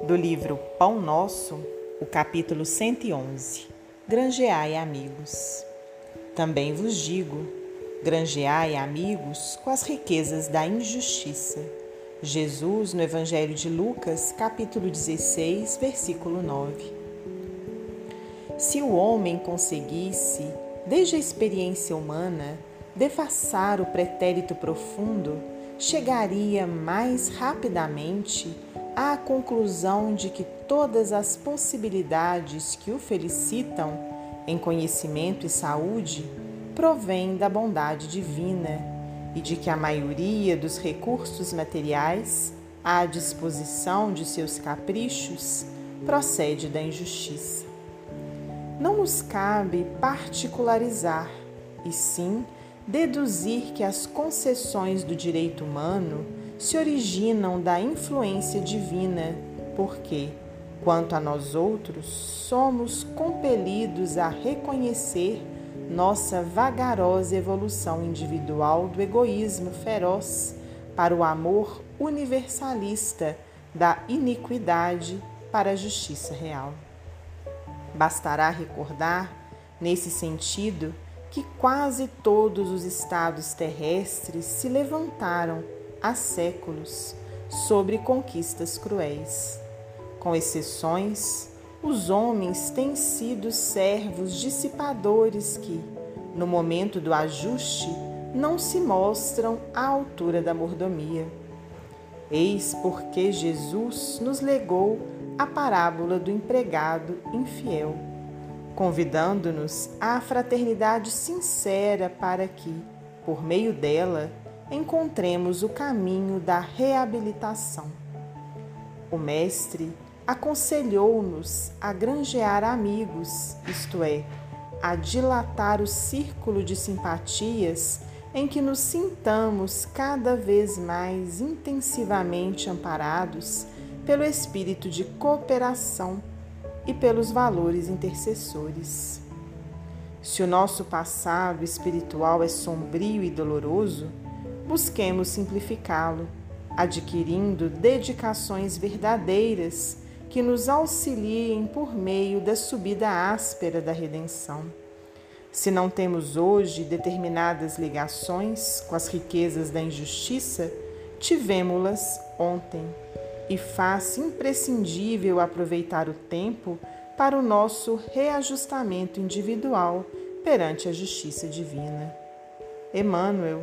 do livro Pão Nosso, o capítulo 111. Granjeai amigos. Também vos digo: granjeai amigos com as riquezas da injustiça. Jesus, no Evangelho de Lucas, capítulo 16, versículo 9. Se o homem conseguisse, desde a experiência humana, defaçar o pretérito profundo, chegaria mais rapidamente à conclusão de que todas as possibilidades que o felicitam em conhecimento e saúde provêm da bondade divina e de que a maioria dos recursos materiais à disposição de seus caprichos procede da injustiça. Não nos cabe particularizar, e sim deduzir que as concessões do direito humano se originam da influência divina, porque, quanto a nós outros, somos compelidos a reconhecer nossa vagarosa evolução individual do egoísmo feroz para o amor universalista da iniquidade para a justiça real. Bastará recordar, nesse sentido, que quase todos os estados terrestres se levantaram há séculos sobre conquistas cruéis. Com exceções, os homens têm sido servos dissipadores que, no momento do ajuste, não se mostram à altura da mordomia. Eis porque Jesus nos legou a parábola do empregado infiel convidando-nos à fraternidade sincera para que, por meio dela, encontremos o caminho da reabilitação. O Mestre aconselhou-nos a granjear amigos, isto é, a dilatar o círculo de simpatias em que nos sintamos cada vez mais intensivamente amparados pelo espírito de cooperação e pelos valores intercessores. Se o nosso passado espiritual é sombrio e doloroso, busquemos simplificá-lo, adquirindo dedicações verdadeiras que nos auxiliem por meio da subida áspera da redenção. Se não temos hoje determinadas ligações com as riquezas da injustiça, tivemos-las ontem e faz imprescindível aproveitar o tempo para o nosso reajustamento individual perante a justiça divina. Emmanuel,